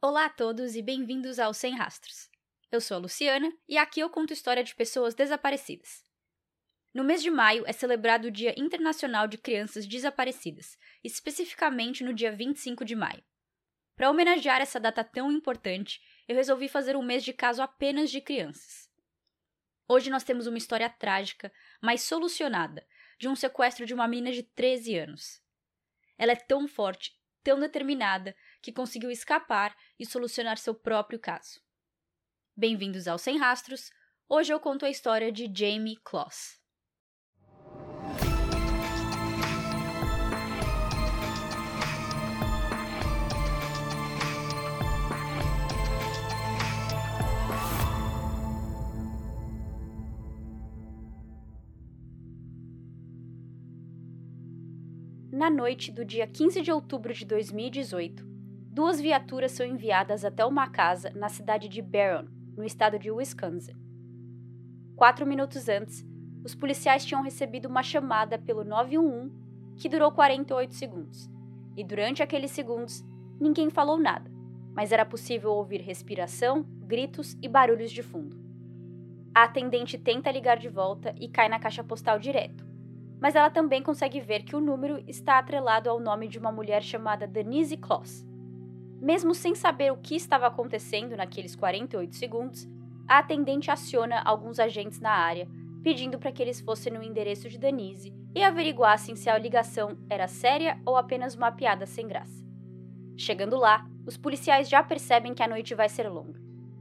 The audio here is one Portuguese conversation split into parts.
Olá a todos e bem-vindos ao Sem Rastros. Eu sou a Luciana e aqui eu conto história de pessoas desaparecidas. No mês de maio é celebrado o Dia Internacional de Crianças Desaparecidas, especificamente no dia 25 de maio. Para homenagear essa data tão importante, eu resolvi fazer um mês de caso apenas de crianças. Hoje nós temos uma história trágica, mas solucionada, de um sequestro de uma menina de 13 anos. Ela é tão forte, tão determinada, que conseguiu escapar e solucionar seu próprio caso. Bem-vindos ao Sem Rastros. Hoje eu conto a história de Jamie Kloss. Na noite do dia 15 de outubro de 2018, duas viaturas são enviadas até uma casa na cidade de Barron, no estado de Wisconsin. Quatro minutos antes, os policiais tinham recebido uma chamada pelo 911 que durou 48 segundos, e durante aqueles segundos ninguém falou nada, mas era possível ouvir respiração, gritos e barulhos de fundo. A atendente tenta ligar de volta e cai na caixa postal direto mas ela também consegue ver que o número está atrelado ao nome de uma mulher chamada Denise Kloss. Mesmo sem saber o que estava acontecendo naqueles 48 segundos, a atendente aciona alguns agentes na área, pedindo para que eles fossem no endereço de Denise e averiguassem se a ligação era séria ou apenas uma piada sem graça. Chegando lá, os policiais já percebem que a noite vai ser longa.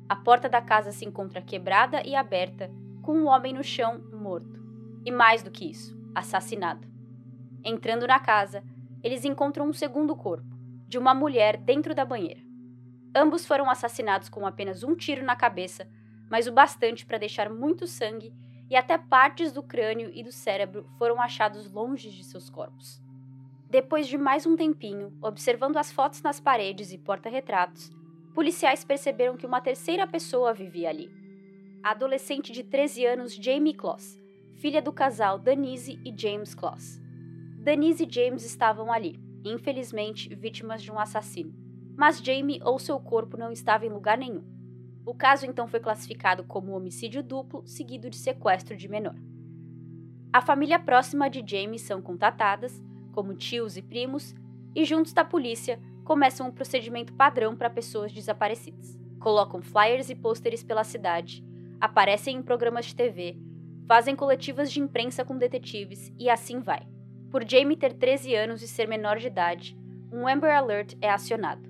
A porta da casa se encontra quebrada e aberta, com um homem no chão morto. E mais do que isso, assassinado. Entrando na casa, eles encontram um segundo corpo, de uma mulher dentro da banheira. Ambos foram assassinados com apenas um tiro na cabeça, mas o bastante para deixar muito sangue e até partes do crânio e do cérebro foram achados longe de seus corpos. Depois de mais um tempinho, observando as fotos nas paredes e porta-retratos, policiais perceberam que uma terceira pessoa vivia ali. A adolescente de 13 anos Jamie Kloss, filha do casal Denise e James Kloss. Denise e James estavam ali, infelizmente vítimas de um assassino, mas Jamie ou seu corpo não estava em lugar nenhum. O caso então foi classificado como homicídio duplo seguido de sequestro de menor. A família próxima de Jamie são contatadas, como tios e primos, e juntos da polícia começam um procedimento padrão para pessoas desaparecidas. Colocam flyers e pôsteres pela cidade, aparecem em programas de TV, fazem coletivas de imprensa com detetives e assim vai. Por Jamie ter 13 anos e ser menor de idade, um Amber Alert é acionado.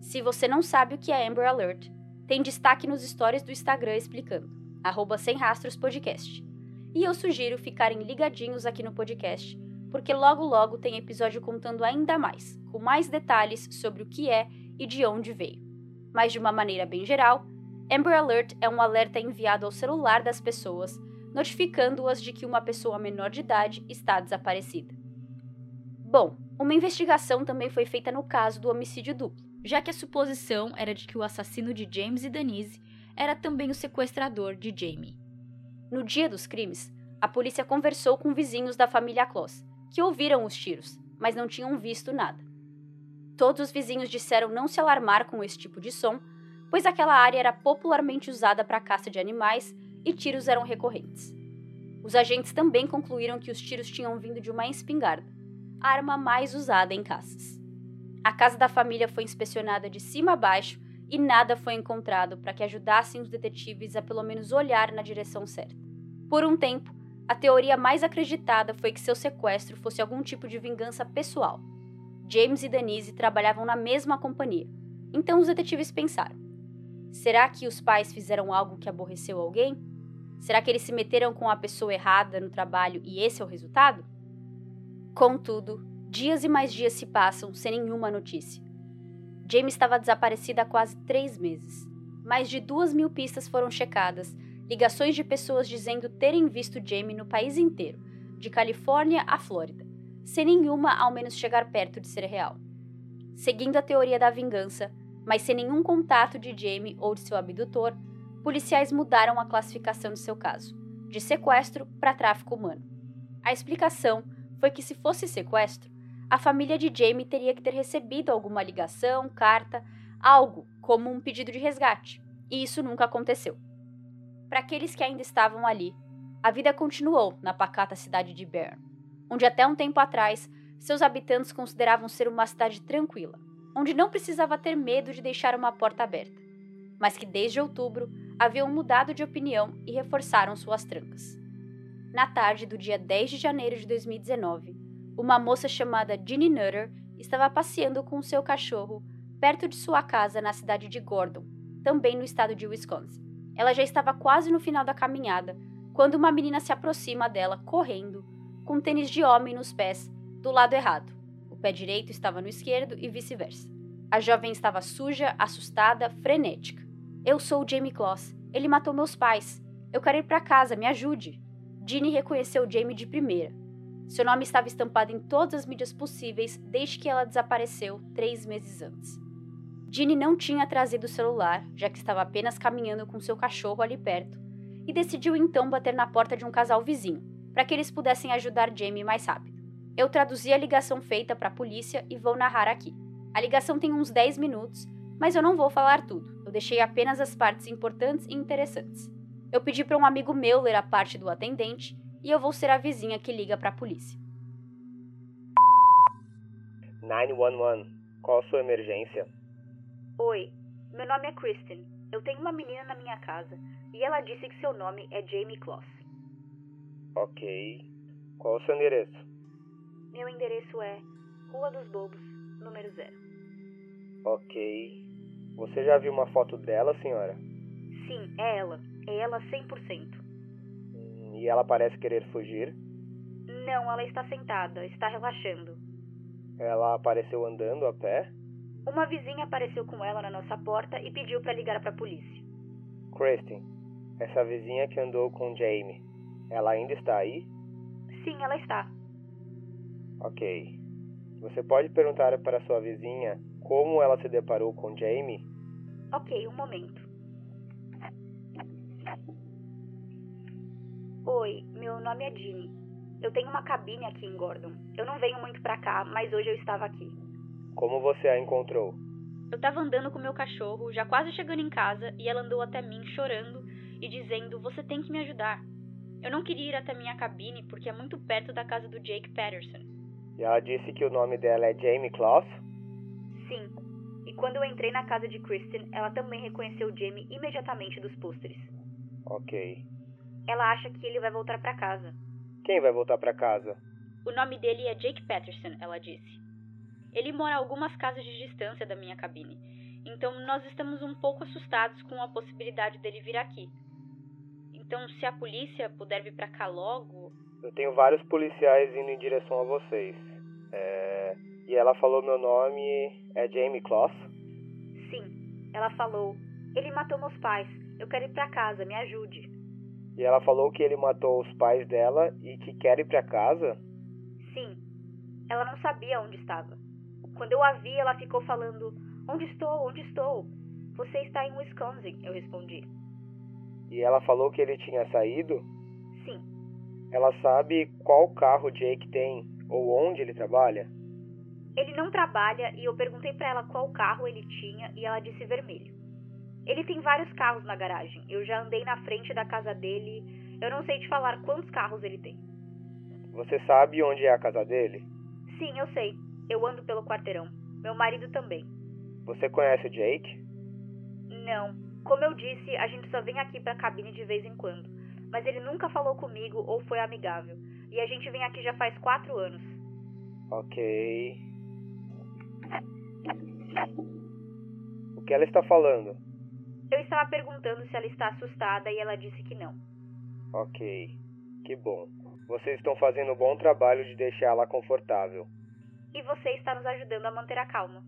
Se você não sabe o que é Amber Alert, tem destaque nos stories do Instagram explicando, arroba sem rastros podcast. E eu sugiro ficarem ligadinhos aqui no podcast, porque logo logo tem episódio contando ainda mais, com mais detalhes sobre o que é e de onde veio. Mas de uma maneira bem geral, Amber Alert é um alerta enviado ao celular das pessoas notificando-as de que uma pessoa menor de idade está desaparecida. Bom, uma investigação também foi feita no caso do homicídio duplo, já que a suposição era de que o assassino de James e Denise era também o sequestrador de Jamie. No dia dos crimes, a polícia conversou com vizinhos da família Kloss, que ouviram os tiros, mas não tinham visto nada. Todos os vizinhos disseram não se alarmar com esse tipo de som, pois aquela área era popularmente usada para caça de animais e tiros eram recorrentes. Os agentes também concluíram que os tiros tinham vindo de uma espingarda, a arma mais usada em caças. A casa da família foi inspecionada de cima a baixo e nada foi encontrado para que ajudassem os detetives a pelo menos olhar na direção certa. Por um tempo, a teoria mais acreditada foi que seu sequestro fosse algum tipo de vingança pessoal. James e Denise trabalhavam na mesma companhia, então os detetives pensaram: será que os pais fizeram algo que aborreceu alguém? Será que eles se meteram com a pessoa errada no trabalho e esse é o resultado? Contudo, dias e mais dias se passam sem nenhuma notícia. Jamie estava desaparecida há quase três meses. Mais de duas mil pistas foram checadas, ligações de pessoas dizendo terem visto Jamie no país inteiro, de Califórnia à Flórida, sem nenhuma ao menos chegar perto de ser real. Seguindo a teoria da vingança, mas sem nenhum contato de Jamie ou de seu abdutor, policiais mudaram a classificação de seu caso, de sequestro para tráfico humano. A explicação foi que, se fosse sequestro, a família de Jamie teria que ter recebido alguma ligação, carta, algo como um pedido de resgate, e isso nunca aconteceu. Para aqueles que ainda estavam ali, a vida continuou na pacata cidade de Bern, onde até um tempo atrás seus habitantes consideravam ser uma cidade tranquila, onde não precisava ter medo de deixar uma porta aberta, mas que desde outubro haviam mudado de opinião e reforçaram suas trancas. Na tarde do dia 10 de janeiro de 2019, uma moça chamada Ginny Nutter estava passeando com seu cachorro perto de sua casa na cidade de Gordon, também no estado de Wisconsin. Ela já estava quase no final da caminhada quando uma menina se aproxima dela correndo, com tênis de homem nos pés, do lado errado. O pé direito estava no esquerdo e vice-versa. A jovem estava suja, assustada, frenética. Eu sou o Jamie Kloss. Ele matou meus pais. Eu quero ir para casa, me ajude. Ginny reconheceu Jamie de primeira. Seu nome estava estampado em todas as mídias possíveis desde que ela desapareceu três meses antes. Ginny não tinha trazido o celular, já que estava apenas caminhando com seu cachorro ali perto, e decidiu então bater na porta de um casal vizinho, para que eles pudessem ajudar Jamie mais rápido. Eu traduzi a ligação feita para a polícia e vou narrar aqui. A ligação tem uns 10 minutos, mas eu não vou falar tudo. Deixei apenas as partes importantes e interessantes. Eu pedi para um amigo meu ler a parte do atendente e eu vou ser a vizinha que liga para a polícia. 911. Qual a sua emergência? Oi, meu nome é Kristen. Eu tenho uma menina na minha casa e ela disse que seu nome é Jamie Kloss. Ok. Qual o seu endereço? Meu endereço é Rua dos Bobos, número zero. Ok. Você já viu uma foto dela, senhora? Sim, é ela. É ela 100%. Hum, E ela parece querer fugir? Não, ela está sentada, está relaxando. Ela apareceu andando a pé? Uma vizinha apareceu com ela na nossa porta e pediu para ligar para a polícia. Kristen, essa vizinha que andou com Jamie, ela ainda está aí? Sim, ela está. Ok. Você pode perguntar para sua vizinha como ela se deparou com Jamie? Ok, um momento. Oi, meu nome é Ginny. Eu tenho uma cabine aqui em Gordon. Eu não venho muito pra cá, mas hoje eu estava aqui. Como você a encontrou? Eu estava andando com meu cachorro, já quase chegando em casa, e ela andou até mim chorando e dizendo: Você tem que me ajudar. Eu não queria ir até minha cabine porque é muito perto da casa do Jake Patterson. E ela disse que o nome dela é Jamie Kloss? Sim. E quando eu entrei na casa de Kristen, ela também reconheceu Jamie imediatamente dos pôsteres. Ok. Ela acha que ele vai voltar pra casa. Quem vai voltar para casa? O nome dele é Jake Patterson, ela disse. Ele mora a algumas casas de distância da minha cabine, então nós estamos um pouco assustados com a possibilidade dele vir aqui. Então, se a polícia puder vir pra cá logo. Eu tenho vários policiais indo em direção a vocês. É... E ela falou meu nome é Jamie Kloss? Sim, ela falou: Ele matou meus pais. Eu quero ir pra casa, me ajude. E ela falou que ele matou os pais dela e que quer ir para casa? Sim. Ela não sabia onde estava. Quando eu a vi, ela ficou falando: Onde estou? Onde estou? Você está em Wisconsin, eu respondi. E ela falou que ele tinha saído? Sim. Ela sabe qual carro Jake tem ou onde ele trabalha? Ele não trabalha e eu perguntei pra ela qual carro ele tinha e ela disse vermelho. Ele tem vários carros na garagem. Eu já andei na frente da casa dele. Eu não sei te falar quantos carros ele tem. Você sabe onde é a casa dele? Sim, eu sei. Eu ando pelo quarteirão. Meu marido também. Você conhece o Jake? Não. Como eu disse, a gente só vem aqui pra cabine de vez em quando. Mas ele nunca falou comigo ou foi amigável. E a gente vem aqui já faz quatro anos. Ok. Que ela está falando? Eu estava perguntando se ela está assustada e ela disse que não. Ok. Que bom. Vocês estão fazendo um bom trabalho de deixá-la confortável. E você está nos ajudando a manter a calma.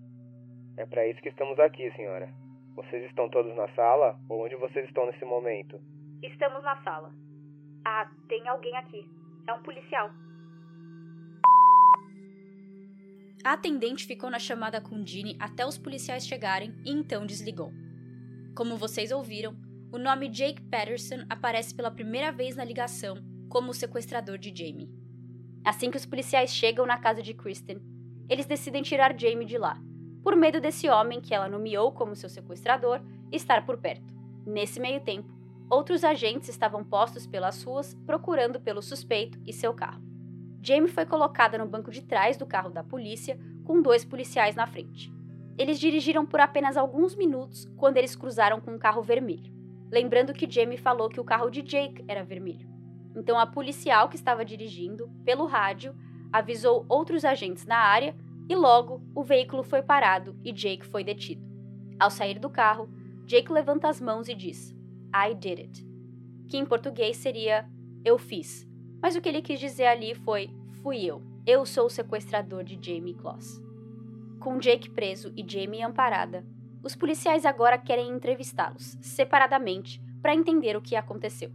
É para isso que estamos aqui, senhora. Vocês estão todos na sala? Ou onde vocês estão nesse momento? Estamos na sala. Ah, tem alguém aqui. É um policial. A atendente ficou na chamada com Ginny até os policiais chegarem e então desligou. Como vocês ouviram, o nome Jake Patterson aparece pela primeira vez na ligação como o sequestrador de Jamie. Assim que os policiais chegam na casa de Kristen, eles decidem tirar Jamie de lá, por medo desse homem que ela nomeou como seu sequestrador estar por perto. Nesse meio tempo, outros agentes estavam postos pelas ruas procurando pelo suspeito e seu carro. Jamie foi colocada no banco de trás do carro da polícia com dois policiais na frente. Eles dirigiram por apenas alguns minutos quando eles cruzaram com um carro vermelho. Lembrando que Jamie falou que o carro de Jake era vermelho. Então a policial que estava dirigindo, pelo rádio, avisou outros agentes na área e logo o veículo foi parado e Jake foi detido. Ao sair do carro, Jake levanta as mãos e diz: I did it, que em português seria eu fiz, mas o que ele quis dizer ali foi fui eu. Eu sou o sequestrador de Jamie Kloss. Com Jake preso e Jamie amparada, os policiais agora querem entrevistá-los, separadamente, para entender o que aconteceu.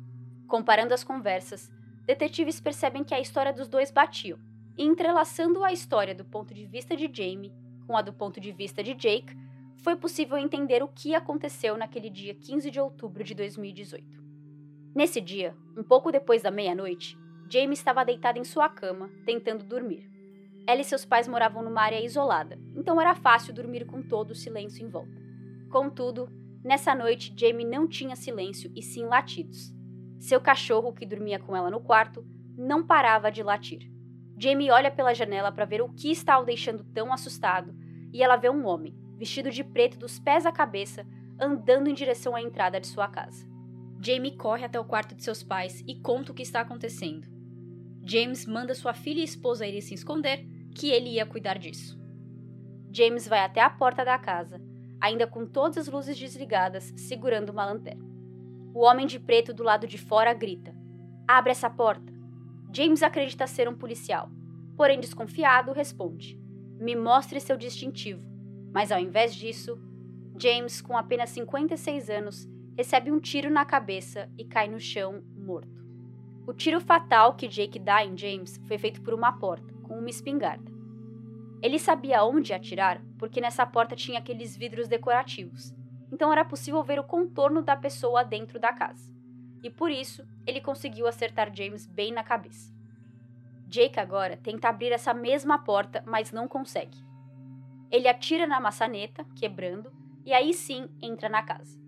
Comparando as conversas, detetives percebem que a história dos dois batiam, e entrelaçando a história do ponto de vista de Jamie com a do ponto de vista de Jake, foi possível entender o que aconteceu naquele dia 15 de outubro de 2018. Nesse dia, um pouco depois da meia-noite, Jamie estava deitada em sua cama, tentando dormir. Ela e seus pais moravam numa área isolada, então era fácil dormir com todo o silêncio em volta. Contudo, nessa noite Jamie não tinha silêncio e sim latidos. Seu cachorro, que dormia com ela no quarto, não parava de latir. Jamie olha pela janela para ver o que está o deixando tão assustado e ela vê um homem, vestido de preto dos pés à cabeça, andando em direção à entrada de sua casa. Jamie corre até o quarto de seus pais e conta o que está acontecendo. James manda sua filha e esposa irem se esconder que ele ia cuidar disso. James vai até a porta da casa, ainda com todas as luzes desligadas, segurando uma lanterna. O homem de preto do lado de fora grita: Abre essa porta! James acredita ser um policial, porém desconfiado, responde: Me mostre seu distintivo. Mas ao invés disso, James, com apenas 56 anos, recebe um tiro na cabeça e cai no chão morto. O tiro fatal que Jake dá em James foi feito por uma porta, com uma espingarda. Ele sabia onde atirar porque nessa porta tinha aqueles vidros decorativos, então era possível ver o contorno da pessoa dentro da casa. E por isso, ele conseguiu acertar James bem na cabeça. Jake agora tenta abrir essa mesma porta, mas não consegue. Ele atira na maçaneta, quebrando, e aí sim entra na casa.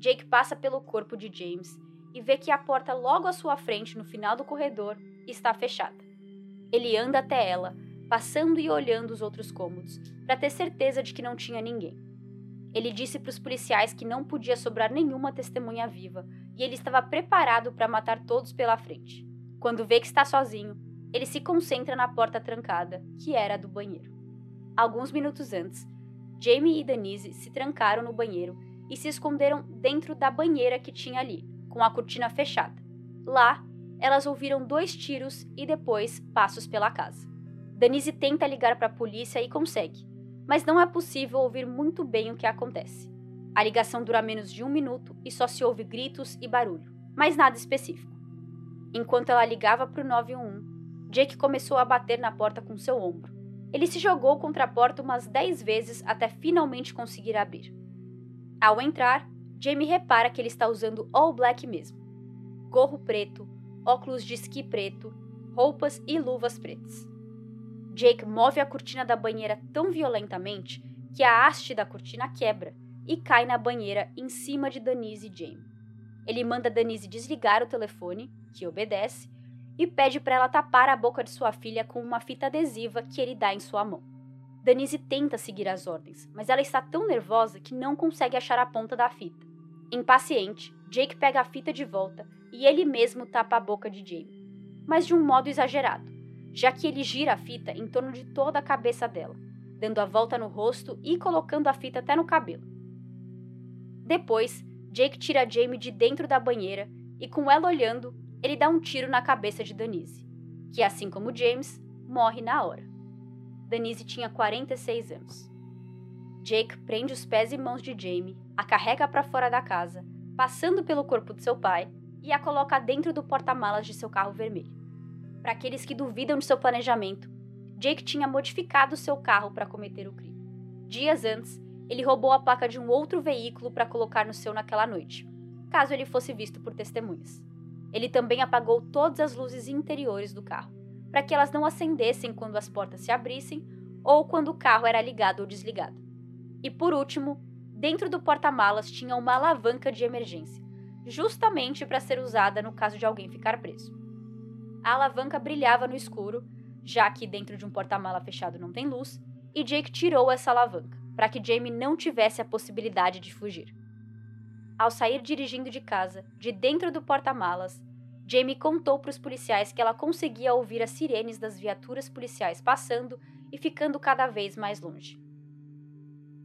Jake passa pelo corpo de James e vê que a porta logo à sua frente, no final do corredor, está fechada. Ele anda até ela, passando e olhando os outros cômodos, para ter certeza de que não tinha ninguém. Ele disse para os policiais que não podia sobrar nenhuma testemunha viva e ele estava preparado para matar todos pela frente. Quando vê que está sozinho, ele se concentra na porta trancada, que era a do banheiro. Alguns minutos antes, Jamie e Denise se trancaram no banheiro e se esconderam dentro da banheira que tinha ali, com a cortina fechada. Lá, elas ouviram dois tiros e depois passos pela casa. Denise tenta ligar para a polícia e consegue, mas não é possível ouvir muito bem o que acontece. A ligação dura menos de um minuto e só se ouve gritos e barulho, mas nada específico. Enquanto ela ligava para o 911, Jake começou a bater na porta com seu ombro. Ele se jogou contra a porta umas 10 vezes até finalmente conseguir abrir. Ao entrar, Jamie repara que ele está usando all black mesmo: gorro preto, óculos de esqui preto, roupas e luvas pretas. Jake move a cortina da banheira tão violentamente que a haste da cortina quebra e cai na banheira em cima de Denise e Jamie. Ele manda Denise desligar o telefone, que obedece, e pede para ela tapar a boca de sua filha com uma fita adesiva que ele dá em sua mão. Denise tenta seguir as ordens, mas ela está tão nervosa que não consegue achar a ponta da fita. Impaciente, Jake pega a fita de volta e ele mesmo tapa a boca de Jamie, mas de um modo exagerado, já que ele gira a fita em torno de toda a cabeça dela, dando a volta no rosto e colocando a fita até no cabelo. Depois, Jake tira Jamie de dentro da banheira e, com ela olhando, ele dá um tiro na cabeça de Denise, que, assim como James, morre na hora. Denise tinha 46 anos. Jake prende os pés e mãos de Jamie, a carrega para fora da casa, passando pelo corpo de seu pai e a coloca dentro do porta-malas de seu carro vermelho. Para aqueles que duvidam de seu planejamento, Jake tinha modificado seu carro para cometer o crime. Dias antes, ele roubou a placa de um outro veículo para colocar no seu naquela noite, caso ele fosse visto por testemunhas. Ele também apagou todas as luzes interiores do carro, para que elas não acendessem quando as portas se abrissem ou quando o carro era ligado ou desligado. E por último, dentro do porta-malas tinha uma alavanca de emergência, justamente para ser usada no caso de alguém ficar preso. A alavanca brilhava no escuro, já que dentro de um porta-mala fechado não tem luz, e Jake tirou essa alavanca, para que Jamie não tivesse a possibilidade de fugir. Ao sair dirigindo de casa, de dentro do porta-malas, Jamie contou para os policiais que ela conseguia ouvir as sirenes das viaturas policiais passando e ficando cada vez mais longe.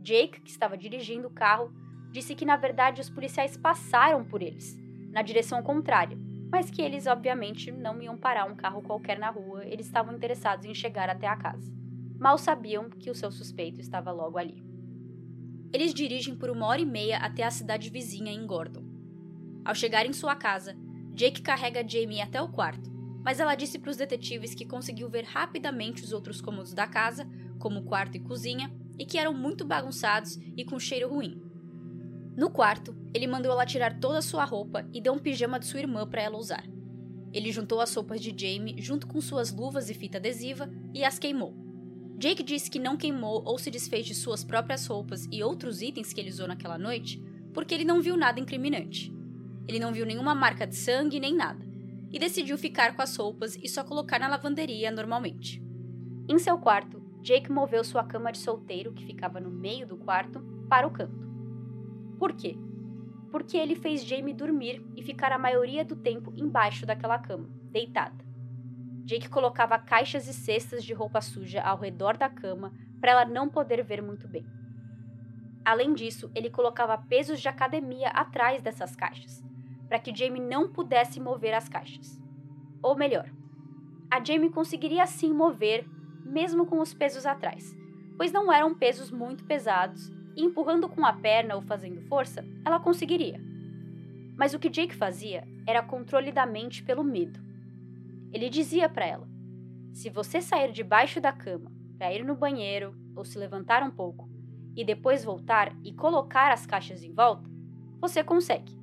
Jake, que estava dirigindo o carro, disse que na verdade os policiais passaram por eles, na direção contrária, mas que eles obviamente não iam parar um carro qualquer na rua, eles estavam interessados em chegar até a casa. Mal sabiam que o seu suspeito estava logo ali. Eles dirigem por uma hora e meia até a cidade vizinha em Gordon. Ao chegar em sua casa, Jake carrega Jamie até o quarto, mas ela disse para os detetives que conseguiu ver rapidamente os outros cômodos da casa, como quarto e cozinha, e que eram muito bagunçados e com cheiro ruim. No quarto, ele mandou ela tirar toda a sua roupa e deu um pijama de sua irmã para ela usar. Ele juntou as roupas de Jamie junto com suas luvas e fita adesiva e as queimou. Jake disse que não queimou ou se desfez de suas próprias roupas e outros itens que ele usou naquela noite porque ele não viu nada incriminante. Ele não viu nenhuma marca de sangue nem nada, e decidiu ficar com as roupas e só colocar na lavanderia normalmente. Em seu quarto, Jake moveu sua cama de solteiro, que ficava no meio do quarto, para o canto. Por quê? Porque ele fez Jamie dormir e ficar a maioria do tempo embaixo daquela cama, deitada. Jake colocava caixas e cestas de roupa suja ao redor da cama para ela não poder ver muito bem. Além disso, ele colocava pesos de academia atrás dessas caixas, para que Jamie não pudesse mover as caixas. Ou melhor, a Jamie conseguiria assim mover, mesmo com os pesos atrás, pois não eram pesos muito pesados e empurrando com a perna ou fazendo força, ela conseguiria. Mas o que Jake fazia era controle da mente pelo medo. Ele dizia para ela: Se você sair debaixo da cama para ir no banheiro ou se levantar um pouco e depois voltar e colocar as caixas em volta, você consegue.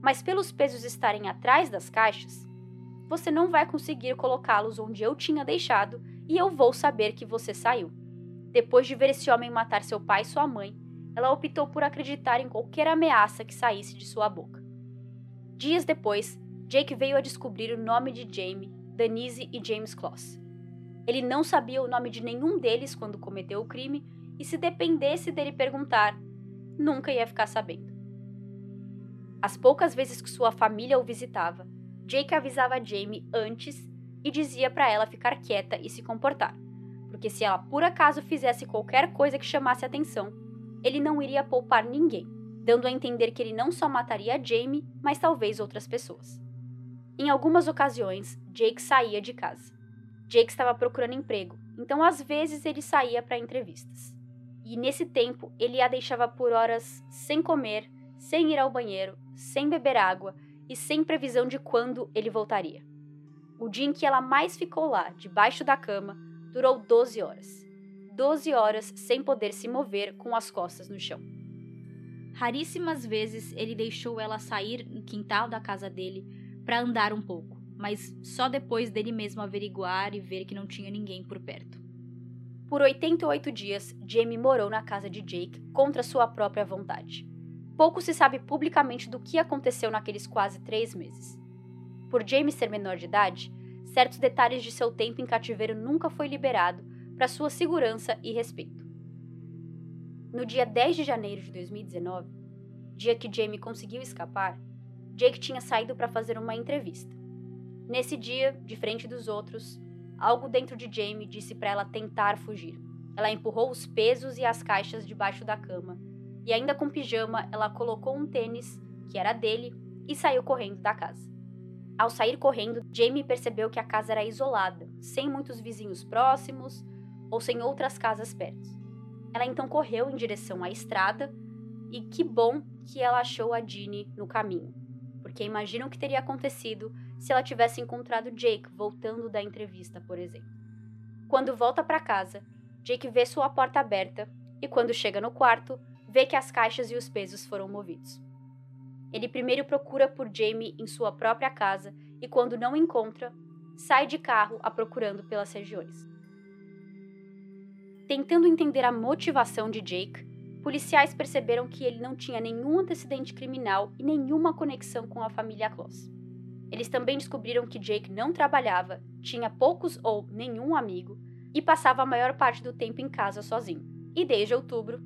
Mas pelos pesos estarem atrás das caixas, você não vai conseguir colocá-los onde eu tinha deixado e eu vou saber que você saiu. Depois de ver esse homem matar seu pai e sua mãe, ela optou por acreditar em qualquer ameaça que saísse de sua boca. Dias depois, Jake veio a descobrir o nome de Jamie, Denise e James Kloss. Ele não sabia o nome de nenhum deles quando cometeu o crime e, se dependesse dele perguntar, nunca ia ficar sabendo. As poucas vezes que sua família o visitava, Jake avisava Jamie antes e dizia para ela ficar quieta e se comportar, porque se ela por acaso fizesse qualquer coisa que chamasse atenção, ele não iria poupar ninguém, dando a entender que ele não só mataria Jamie, mas talvez outras pessoas. Em algumas ocasiões, Jake saía de casa. Jake estava procurando emprego, então às vezes ele saía para entrevistas. E nesse tempo, ele a deixava por horas sem comer, sem ir ao banheiro, sem beber água e sem previsão de quando ele voltaria. O dia em que ela mais ficou lá, debaixo da cama, durou 12 horas. 12 horas sem poder se mover com as costas no chão. Raríssimas vezes ele deixou ela sair no quintal da casa dele para andar um pouco, mas só depois dele mesmo averiguar e ver que não tinha ninguém por perto. Por 88 dias, Jamie morou na casa de Jake contra sua própria vontade. Pouco se sabe publicamente do que aconteceu naqueles quase três meses. Por Jamie ser menor de idade, certos detalhes de seu tempo em cativeiro nunca foi liberado para sua segurança e respeito. No dia 10 de janeiro de 2019, dia que Jamie conseguiu escapar, Jake tinha saído para fazer uma entrevista. Nesse dia, de frente dos outros, algo dentro de Jamie disse para ela tentar fugir. Ela empurrou os pesos e as caixas debaixo da cama, e ainda com pijama, ela colocou um tênis, que era dele, e saiu correndo da casa. Ao sair correndo, Jamie percebeu que a casa era isolada, sem muitos vizinhos próximos ou sem outras casas perto. Ela então correu em direção à estrada e que bom que ela achou a Jeannie no caminho porque imagina o que teria acontecido se ela tivesse encontrado Jake voltando da entrevista, por exemplo. Quando volta para casa, Jake vê sua porta aberta e, quando chega no quarto, vê que as caixas e os pesos foram movidos. Ele primeiro procura por Jamie em sua própria casa e, quando não encontra, sai de carro a procurando pelas regiões. Tentando entender a motivação de Jake, policiais perceberam que ele não tinha nenhum antecedente criminal e nenhuma conexão com a família Kloss. Eles também descobriram que Jake não trabalhava, tinha poucos ou nenhum amigo e passava a maior parte do tempo em casa sozinho. E desde outubro,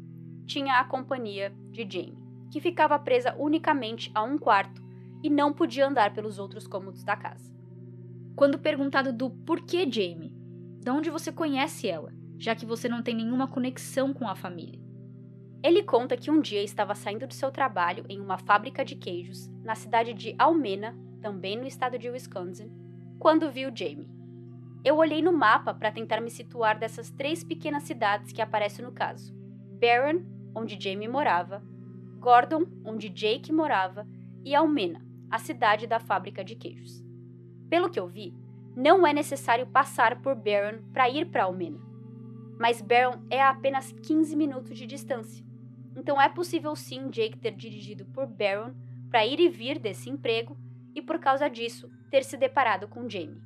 tinha a companhia de Jamie, que ficava presa unicamente a um quarto e não podia andar pelos outros cômodos da casa. Quando perguntado do porquê Jamie, de onde você conhece ela, já que você não tem nenhuma conexão com a família? Ele conta que um dia estava saindo de seu trabalho em uma fábrica de queijos na cidade de Almena, também no estado de Wisconsin, quando viu Jamie. Eu olhei no mapa para tentar me situar dessas três pequenas cidades que aparecem no caso: Barron, onde Jamie morava, Gordon, onde Jake morava, e Almena, a cidade da fábrica de queijos. Pelo que eu vi, não é necessário passar por Barron para ir para Almena. Mas Barron é a apenas 15 minutos de distância. Então é possível sim Jake ter dirigido por Barron para ir e vir desse emprego e por causa disso ter se deparado com Jamie.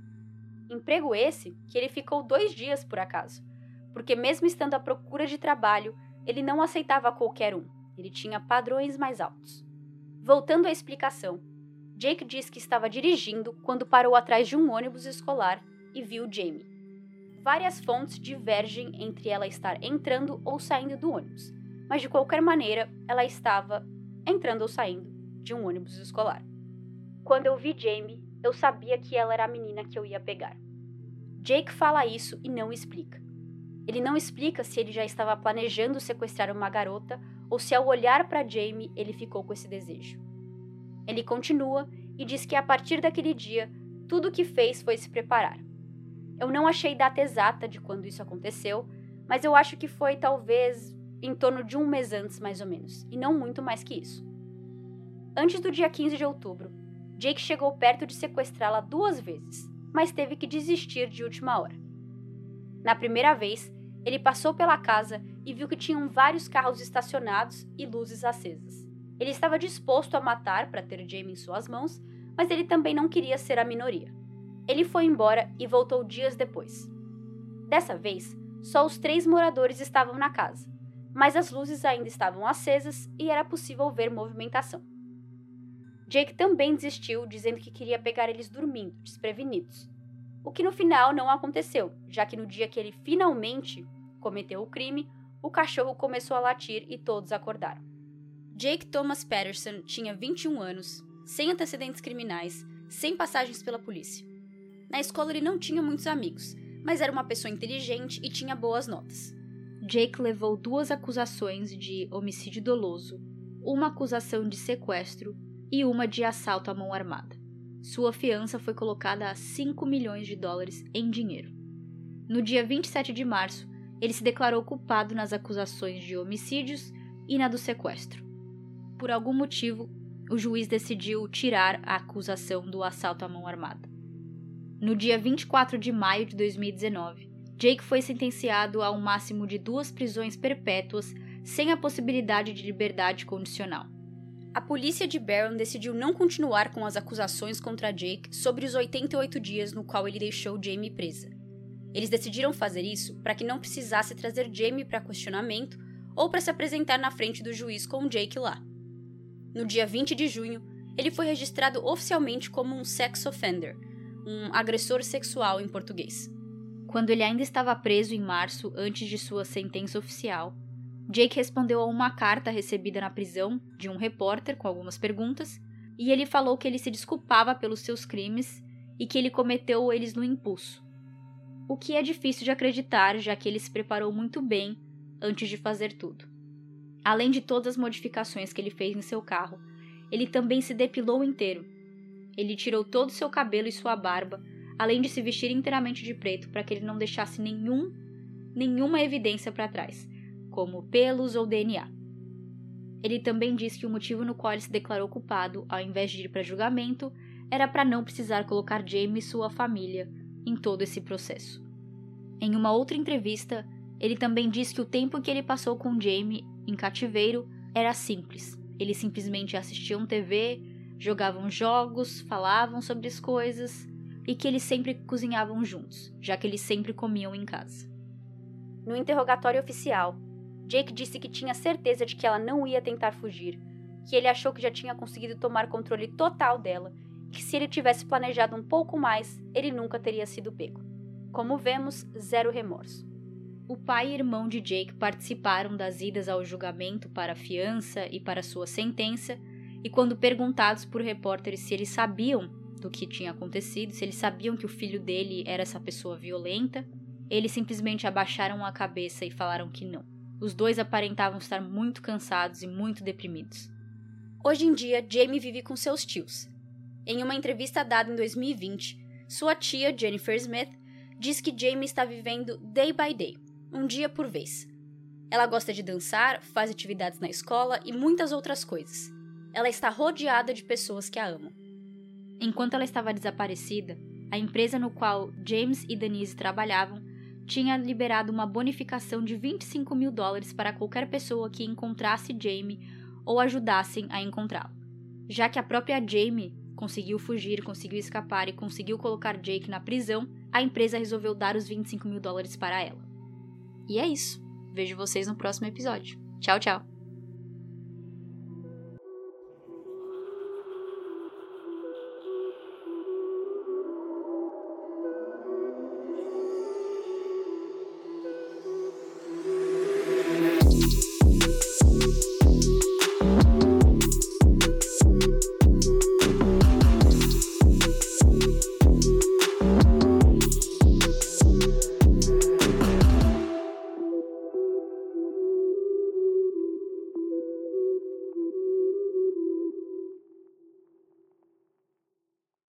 Emprego esse que ele ficou dois dias por acaso, porque mesmo estando à procura de trabalho, ele não aceitava qualquer um, ele tinha padrões mais altos. Voltando à explicação, Jake diz que estava dirigindo quando parou atrás de um ônibus escolar e viu Jamie. Várias fontes divergem entre ela estar entrando ou saindo do ônibus, mas de qualquer maneira ela estava entrando ou saindo de um ônibus escolar. Quando eu vi Jamie, eu sabia que ela era a menina que eu ia pegar. Jake fala isso e não explica. Ele não explica se ele já estava planejando sequestrar uma garota ou se ao olhar para Jamie ele ficou com esse desejo. Ele continua e diz que a partir daquele dia, tudo o que fez foi se preparar. Eu não achei data exata de quando isso aconteceu, mas eu acho que foi talvez em torno de um mês antes, mais ou menos, e não muito mais que isso. Antes do dia 15 de outubro, Jake chegou perto de sequestrá-la duas vezes, mas teve que desistir de última hora. Na primeira vez, ele passou pela casa e viu que tinham vários carros estacionados e luzes acesas. Ele estava disposto a matar para ter Jamie em suas mãos, mas ele também não queria ser a minoria. Ele foi embora e voltou dias depois. Dessa vez, só os três moradores estavam na casa, mas as luzes ainda estavam acesas e era possível ver movimentação. Jake também desistiu, dizendo que queria pegar eles dormindo, desprevenidos. O que no final não aconteceu, já que no dia que ele finalmente cometeu o crime, o cachorro começou a latir e todos acordaram. Jake Thomas Patterson tinha 21 anos, sem antecedentes criminais, sem passagens pela polícia. Na escola ele não tinha muitos amigos, mas era uma pessoa inteligente e tinha boas notas. Jake levou duas acusações de homicídio doloso, uma acusação de sequestro e uma de assalto à mão armada. Sua fiança foi colocada a 5 milhões de dólares em dinheiro. No dia 27 de março, ele se declarou culpado nas acusações de homicídios e na do sequestro. Por algum motivo, o juiz decidiu tirar a acusação do assalto à mão armada. No dia 24 de maio de 2019, Jake foi sentenciado a um máximo de duas prisões perpétuas sem a possibilidade de liberdade condicional a polícia de Barron decidiu não continuar com as acusações contra Jake sobre os 88 dias no qual ele deixou Jamie presa. Eles decidiram fazer isso para que não precisasse trazer Jamie para questionamento ou para se apresentar na frente do juiz com Jake lá. No dia 20 de junho, ele foi registrado oficialmente como um sex offender, um agressor sexual em português. Quando ele ainda estava preso em março, antes de sua sentença oficial, Jake respondeu a uma carta recebida na prisão de um repórter com algumas perguntas, e ele falou que ele se desculpava pelos seus crimes e que ele cometeu eles no impulso. O que é difícil de acreditar, já que ele se preparou muito bem antes de fazer tudo. Além de todas as modificações que ele fez em seu carro, ele também se depilou inteiro. Ele tirou todo o seu cabelo e sua barba, além de se vestir inteiramente de preto para que ele não deixasse nenhum nenhuma evidência para trás como pelos ou DNA. Ele também diz que o motivo no qual ele se declarou culpado, ao invés de ir para julgamento, era para não precisar colocar Jamie e sua família em todo esse processo. Em uma outra entrevista, ele também diz que o tempo que ele passou com Jamie em cativeiro era simples. Eles simplesmente assistiam TV, jogavam jogos, falavam sobre as coisas e que eles sempre cozinhavam juntos, já que eles sempre comiam em casa. No interrogatório oficial, Jake disse que tinha certeza de que ela não ia tentar fugir, que ele achou que já tinha conseguido tomar controle total dela que se ele tivesse planejado um pouco mais, ele nunca teria sido pego. Como vemos, zero remorso. O pai e irmão de Jake participaram das idas ao julgamento para a fiança e para sua sentença, e quando perguntados por repórteres se eles sabiam do que tinha acontecido, se eles sabiam que o filho dele era essa pessoa violenta, eles simplesmente abaixaram a cabeça e falaram que não. Os dois aparentavam estar muito cansados e muito deprimidos. Hoje em dia, Jamie vive com seus tios. Em uma entrevista dada em 2020, sua tia, Jennifer Smith, diz que Jamie está vivendo day by day, um dia por vez. Ela gosta de dançar, faz atividades na escola e muitas outras coisas. Ela está rodeada de pessoas que a amam. Enquanto ela estava desaparecida, a empresa no qual James e Denise trabalhavam tinha liberado uma bonificação de 25 mil dólares para qualquer pessoa que encontrasse Jamie ou ajudassem a encontrá-lo. Já que a própria Jamie conseguiu fugir, conseguiu escapar e conseguiu colocar Jake na prisão, a empresa resolveu dar os 25 mil dólares para ela. E é isso. Vejo vocês no próximo episódio. Tchau, tchau!